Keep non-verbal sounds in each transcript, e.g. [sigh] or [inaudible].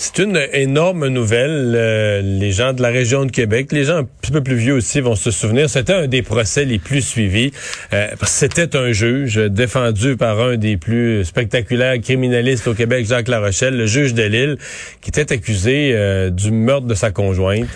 C'est une énorme nouvelle. Euh, les gens de la région de Québec, les gens un petit peu plus vieux aussi vont se souvenir. C'était un des procès les plus suivis. Euh, C'était un juge défendu par un des plus spectaculaires criminalistes au Québec, Jacques Larochelle, le juge de Lille, qui était accusé euh, du meurtre de sa conjointe.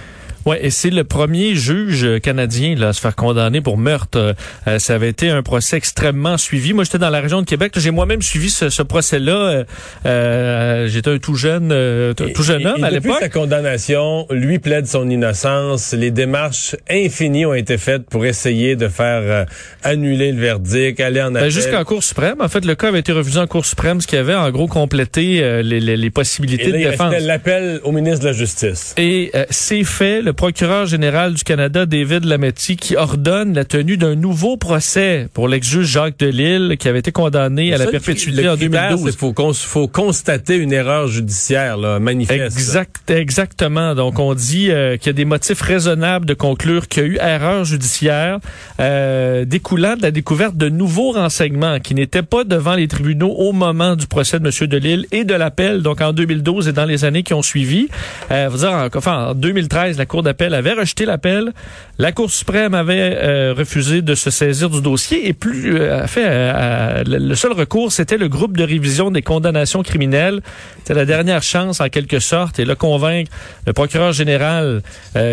Ouais, et c'est le premier juge canadien là, à se faire condamner pour meurtre. Euh, ça avait été un procès extrêmement suivi. Moi, j'étais dans la région de Québec. J'ai moi-même suivi ce, ce procès-là. Euh, euh J'étais un tout jeune, euh, tout jeune homme et, à l'époque. sa condamnation, lui plaide son innocence. Les démarches infinies ont été faites pour essayer de faire annuler le verdict, aller en ben, appel. Ben, Jusqu'en Cour suprême. En fait, le cas avait été refusé en Cour suprême, ce qui avait en gros complété les, les, les, possibilités et là, de défense. l'appel au ministre de la Justice. Et c'est fait. Le procureur général du Canada, David Lametti, qui ordonne la tenue d'un nouveau procès pour l'ex-juge Jacques Delisle, qui avait été condamné à la perpétuité en 2012. Il faut, faut, constater une erreur judiciaire là, manifeste. Exact, exactement. Donc, on dit euh, qu'il y a des motifs raisonnables de conclure qu'il y a eu erreur judiciaire euh, découlant de la découverte de nouveaux renseignements qui n'étaient pas devant les tribunaux au moment du procès de M. Delisle et de l'appel, donc en 2012 et dans les années qui ont suivi. Euh, vous dire, enfin, en 2013, la Cour d'appel avait rejeté l'appel. La Cour suprême avait euh, refusé de se saisir du dossier et plus euh, fait euh, le seul recours, c'était le groupe de révision des condamnations criminelles. C'était la dernière chance en quelque sorte et le convaincre le procureur général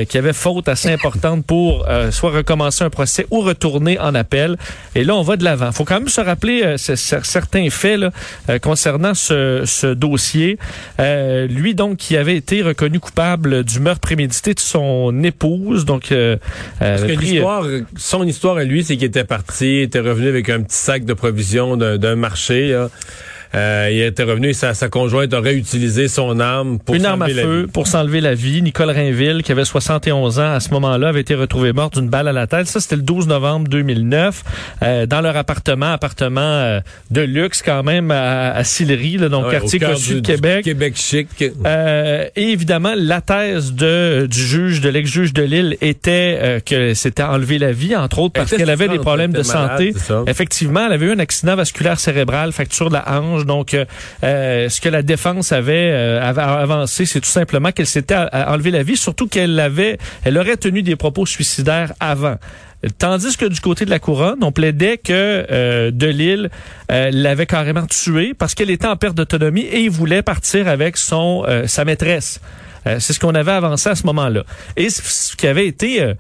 qui avait faute assez importante pour soit recommencer un procès ou retourner en appel. Et là, on va de l'avant. Faut quand même se rappeler certains faits concernant ce, ce dossier. lui donc qui avait été reconnu coupable du meurtre prémédité de son épouse. Donc, euh, Parce que l'histoire, son histoire à lui, c'est qu'il était parti, était revenu avec un petit sac de provisions d'un marché. Là. Euh, il était revenu et sa, sa, conjointe aurait utilisé son arme pour Une arme à feu pour s'enlever la vie. Nicole Rainville, qui avait 71 ans à ce moment-là, avait été retrouvée morte d'une balle à la tête. Ça, c'était le 12 novembre 2009 euh, dans leur appartement, appartement euh, de luxe quand même à, à Sillery, là, donc quartier connu de Québec. Québec chic. Euh, et évidemment, la thèse de, du juge, de l'ex-juge de Lille était euh, que c'était enlevé la vie, entre autres parce qu'elle avait des problèmes de santé. Effectivement, elle avait eu un accident vasculaire cérébral, fracture de la hanche donc, euh, euh, ce que la défense avait, euh, avancé, c'est tout simplement qu'elle s'était enlevé la vie, surtout qu'elle avait, elle aurait tenu des propos suicidaires avant. Tandis que du côté de la couronne, on plaidait que euh, Delille l'avait carrément tué parce qu'elle était en perte d'autonomie et il voulait partir avec son sa maîtresse. c'est ce qu'on avait avancé à ce moment-là. Et ce qui avait été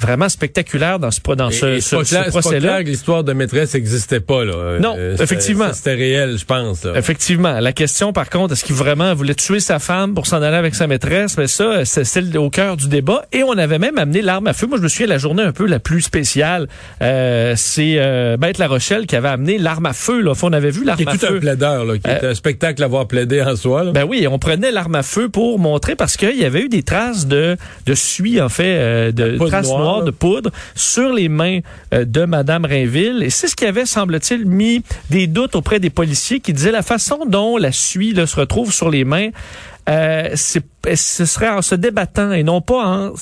vraiment spectaculaire dans ce, dans ce, ce, ce procès-là. l'histoire de maîtresse n'existait pas. Là. Non, euh, effectivement. C'était réel, je pense. Effectivement. La question, par contre, est-ce qu'il vraiment voulait tuer sa femme pour s'en aller avec sa maîtresse? Mais ça, c'est au cœur du débat. Et on avait même amené l'arme à feu. Moi, je me souviens la journée un peu la plus spéciale. Euh, c'est euh, Bête La Rochelle qui avait amené l'arme à feu. Là. On avait vu l'arme à feu. C'est tout un plaideur, là, qui est euh, un spectacle à voir plaider en soi. Là. Ben oui, on prenait l'arme à feu pour montrer parce qu'il y avait eu des traces de, de suie, en fait, de traces noires de poudre sur les mains euh, de Madame Rainville. Et c'est ce qui avait, semble-t-il, mis des doutes auprès des policiers qui disaient la façon dont la suie se retrouve sur les mains, euh, ce serait en se débattant et non pas en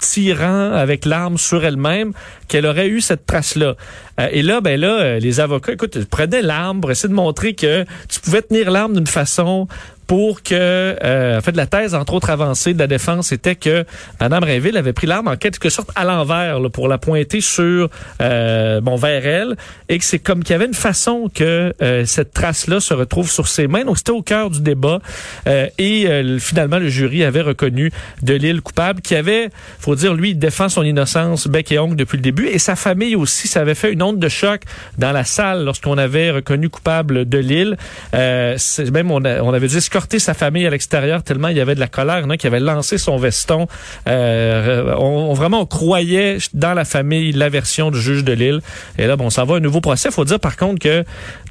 tirant avec l'arme sur elle-même qu'elle aurait eu cette trace-là. Euh, et là, ben là, les avocats, écoute, prenaient l'arme pour essayer de montrer que tu pouvais tenir l'arme d'une façon pour que, euh, en fait, la thèse, entre autres avancée de la défense, était que Mme Rainville avait pris l'arme en quelque sorte à l'envers pour la pointer sur, euh, bon, vers elle, et que c'est comme qu'il y avait une façon que euh, cette trace-là se retrouve sur ses mains. Donc, c'était au cœur du débat. Euh, et finalement, le jury avait reconnu de l'île coupable, qui avait, faut dire, lui, défend son innocence bec et ongle depuis le début, et sa famille aussi, ça avait fait une onde de choc dans la salle lorsqu'on avait reconnu coupable de l'île. même, on, on avait dit sa famille à l'extérieur tellement il y avait de la colère. Il qui avait lancé son veston. Euh, on, vraiment croyait dans la famille la version du juge de Lille. Et là, bon, ça va un nouveau procès. Faut dire par contre que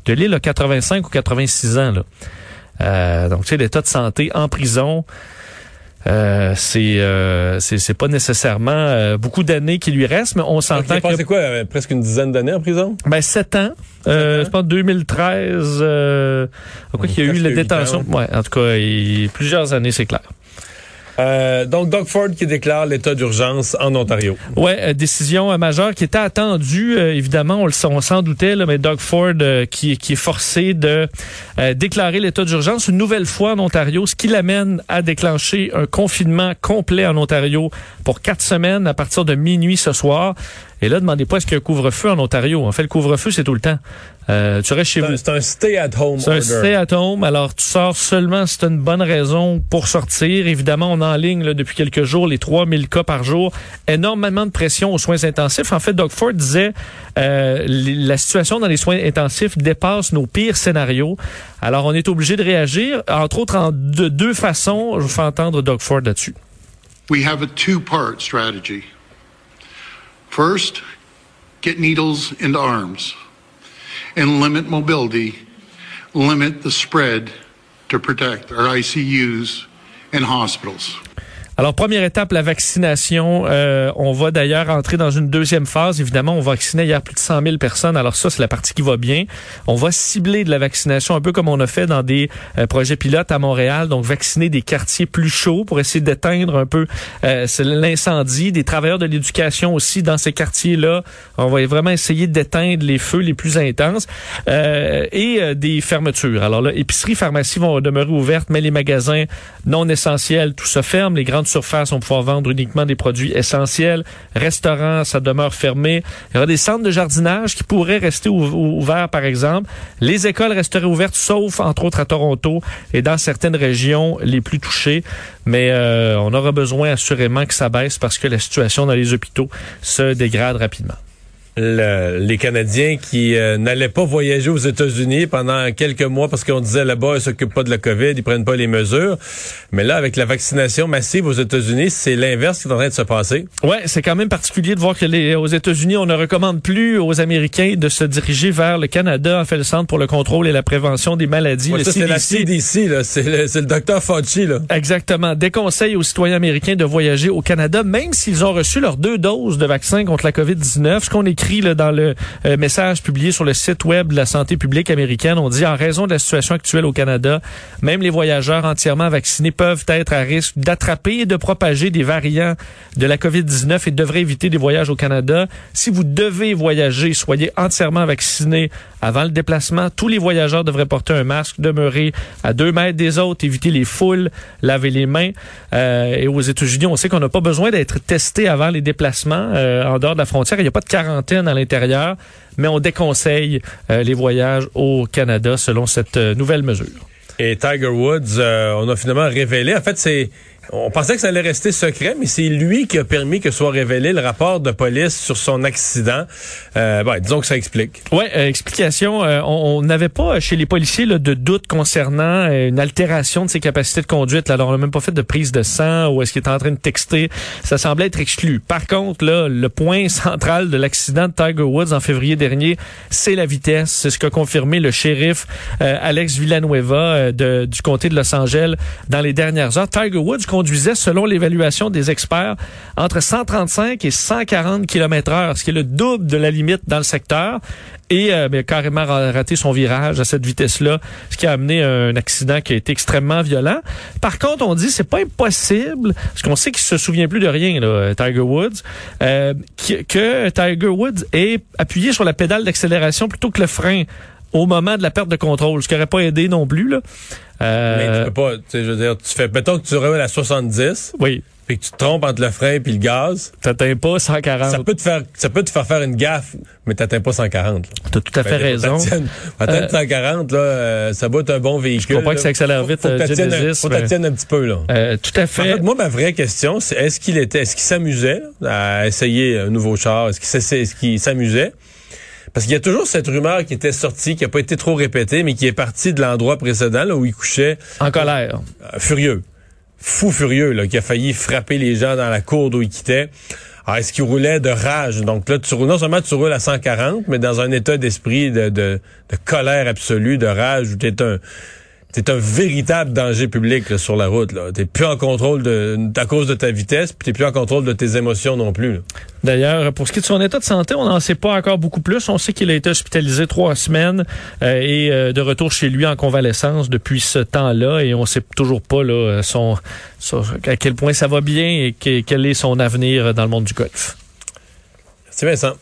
de Lille a 85 ou 86 ans. Là. Euh, donc, tu sais, l'état de santé en prison. Euh, c'est c'est pas nécessairement beaucoup d'années qui lui restent, mais on s'entend que... Quoi, presque une dizaine d'années en prison? Ben, sept ans. Euh, je pense 2013. Euh, quoi qu'il y a eu la détention. Ouais, en tout cas, il, plusieurs années, c'est clair. Euh, donc, Doug Ford qui déclare l'état d'urgence en Ontario. Ouais, euh, décision euh, majeure qui était attendue, évidemment, on, s'en doutait, mais Doug Ford qui, est forcé de déclarer l'état d'urgence une nouvelle fois en Ontario, ce qui l'amène à déclencher un confinement complet en Ontario pour quatre semaines à partir de minuit ce soir. Et là, demandez pas est-ce qu'il y a un couvre-feu en Ontario? En fait, le couvre-feu, c'est tout le temps. Euh, tu restes chez vous. C'est un stay-at-home C'est un stay-at-home. Alors, tu sors seulement si tu une bonne raison pour sortir. Évidemment, on est en ligne là, depuis quelques jours, les 3000 cas par jour. Énormément de pression aux soins intensifs. En fait, Doug Ford disait euh, la situation dans les soins intensifs dépasse nos pires scénarios. Alors, on est obligé de réagir, entre autres en de deux façons. Je vous fais entendre Doug Ford là-dessus. We have a two-part strategy. First, get needles into arms and limit mobility, limit the spread to protect our ICUs and hospitals. Alors, première étape, la vaccination. Euh, on va d'ailleurs entrer dans une deuxième phase. Évidemment, on vaccinait hier plus de 100 000 personnes. Alors ça, c'est la partie qui va bien. On va cibler de la vaccination, un peu comme on a fait dans des euh, projets pilotes à Montréal. Donc, vacciner des quartiers plus chauds pour essayer d'éteindre un peu euh, l'incendie. Des travailleurs de l'éducation aussi dans ces quartiers-là. On va vraiment essayer d'éteindre les feux les plus intenses. et des fermetures. Alors là, épicerie, pharmacie vont demeurer ouvertes, mais les magasins non essentiels, tout se ferme. Les grandes surface, on pouvoir vendre uniquement des produits essentiels. Restaurants, ça demeure fermé. Il y aura des centres de jardinage qui pourraient rester ouverts, par exemple. Les écoles resteraient ouvertes, sauf, entre autres, à Toronto et dans certaines régions les plus touchées. Mais euh, on aura besoin assurément que ça baisse parce que la situation dans les hôpitaux se dégrade rapidement les Canadiens qui euh, n'allaient pas voyager aux États-Unis pendant quelques mois parce qu'on disait là-bas, ils s'occupent pas de la COVID, ils prennent pas les mesures. Mais là, avec la vaccination massive aux États-Unis, c'est l'inverse qui est en train de se passer. Ouais, c'est quand même particulier de voir que les, aux États-Unis, on ne recommande plus aux Américains de se diriger vers le Canada, en fait, le Centre pour le contrôle et la prévention des maladies. c'est la CDC, c'est le, le docteur Fauci. Là. Exactement. Déconseille aux citoyens américains de voyager au Canada, même s'ils ont reçu leurs deux doses de vaccin contre la COVID-19. Ce qu'on écrit dans le euh, message publié sur le site web de la santé publique américaine. On dit en raison de la situation actuelle au Canada, même les voyageurs entièrement vaccinés peuvent être à risque d'attraper et de propager des variants de la COVID-19 et devraient éviter des voyages au Canada. Si vous devez voyager, soyez entièrement vacciné avant le déplacement. Tous les voyageurs devraient porter un masque, demeurer à deux mètres des autres, éviter les foules, laver les mains. Euh, et aux États-Unis, on sait qu'on n'a pas besoin d'être testé avant les déplacements euh, en dehors de la frontière. Il n'y a pas de quarantaine à l'intérieur, mais on déconseille euh, les voyages au Canada selon cette nouvelle mesure. Et Tiger Woods, on a finalement révélé, en fait, c'est on pensait que ça allait rester secret, mais c'est lui qui a permis que soit révélé le rapport de police sur son accident. Euh, disons que ça explique. Oui, euh, explication. Euh, on n'avait pas chez les policiers là, de doute concernant euh, une altération de ses capacités de conduite. Là. Alors, on n'a même pas fait de prise de sang ou est-ce qu'il est en train de texter. Ça semblait être exclu. Par contre, là, le point [laughs] central de l'accident de Tiger Woods en février dernier, c'est la vitesse. C'est ce qu'a confirmé le shérif Alex Villanueva de, du comté de Los Angeles dans les dernières heures. Tiger Woods conduisait, selon l'évaluation des experts, entre 135 et 140 km heure, ce qui est le double de la limite dans le secteur. Et euh, ben, carrément raté son virage à cette vitesse-là, ce qui a amené un accident qui a été extrêmement violent. Par contre, on dit c'est pas impossible, parce qu'on sait qu'il se souvient plus de rien, Tiger Woods, euh, que Tiger Woods est appuyé sur la pédale d'accélération plutôt que le frein au moment de la perte de contrôle, ce qui n'aurait pas aidé non plus. Là. Euh, Mais tu peux pas, tu sais, je veux dire, tu fais, mettons que tu roules à 70. Oui. Puis que tu te trompes entre le frein puis le gaz. T'atteins pas 140. Ça peut te faire, ça peut te faire faire une gaffe, mais t'atteins pas 140. T'as tout à fait raison. Atteindre 140, là, euh, ça va être un bon véhicule. Je comprends que ça accélère vite, faut, faut que Faut un petit peu, là. Euh, tout à fait. En fait, moi, ma vraie question, c'est est-ce qu'il était, est-ce qu'il s'amusait à essayer un nouveau char? Est-ce qu'il s'amusait? Parce qu'il y a toujours cette rumeur qui était sortie, qui n'a pas été trop répétée, mais qui est partie de l'endroit précédent là, où il couchait. En colère. Euh, furieux. Fou furieux, là, qui a failli frapper les gens dans la cour d'où il quittait. Alors, est-ce qu'il roulait de rage? Donc là, tu roules, non seulement tu roules à 140, mais dans un état d'esprit de, de, de colère absolue, de rage, où t'es un c'est un véritable danger public sur la route. Tu n'es plus en contrôle de, à cause de ta vitesse, puis tu plus en contrôle de tes émotions non plus. D'ailleurs, pour ce qui est de son état de santé, on n'en sait pas encore beaucoup plus. On sait qu'il a été hospitalisé trois semaines euh, et euh, de retour chez lui en convalescence depuis ce temps-là. Et on ne sait toujours pas là, son, à quel point ça va bien et quel est son avenir dans le monde du golf. C'est Vincent.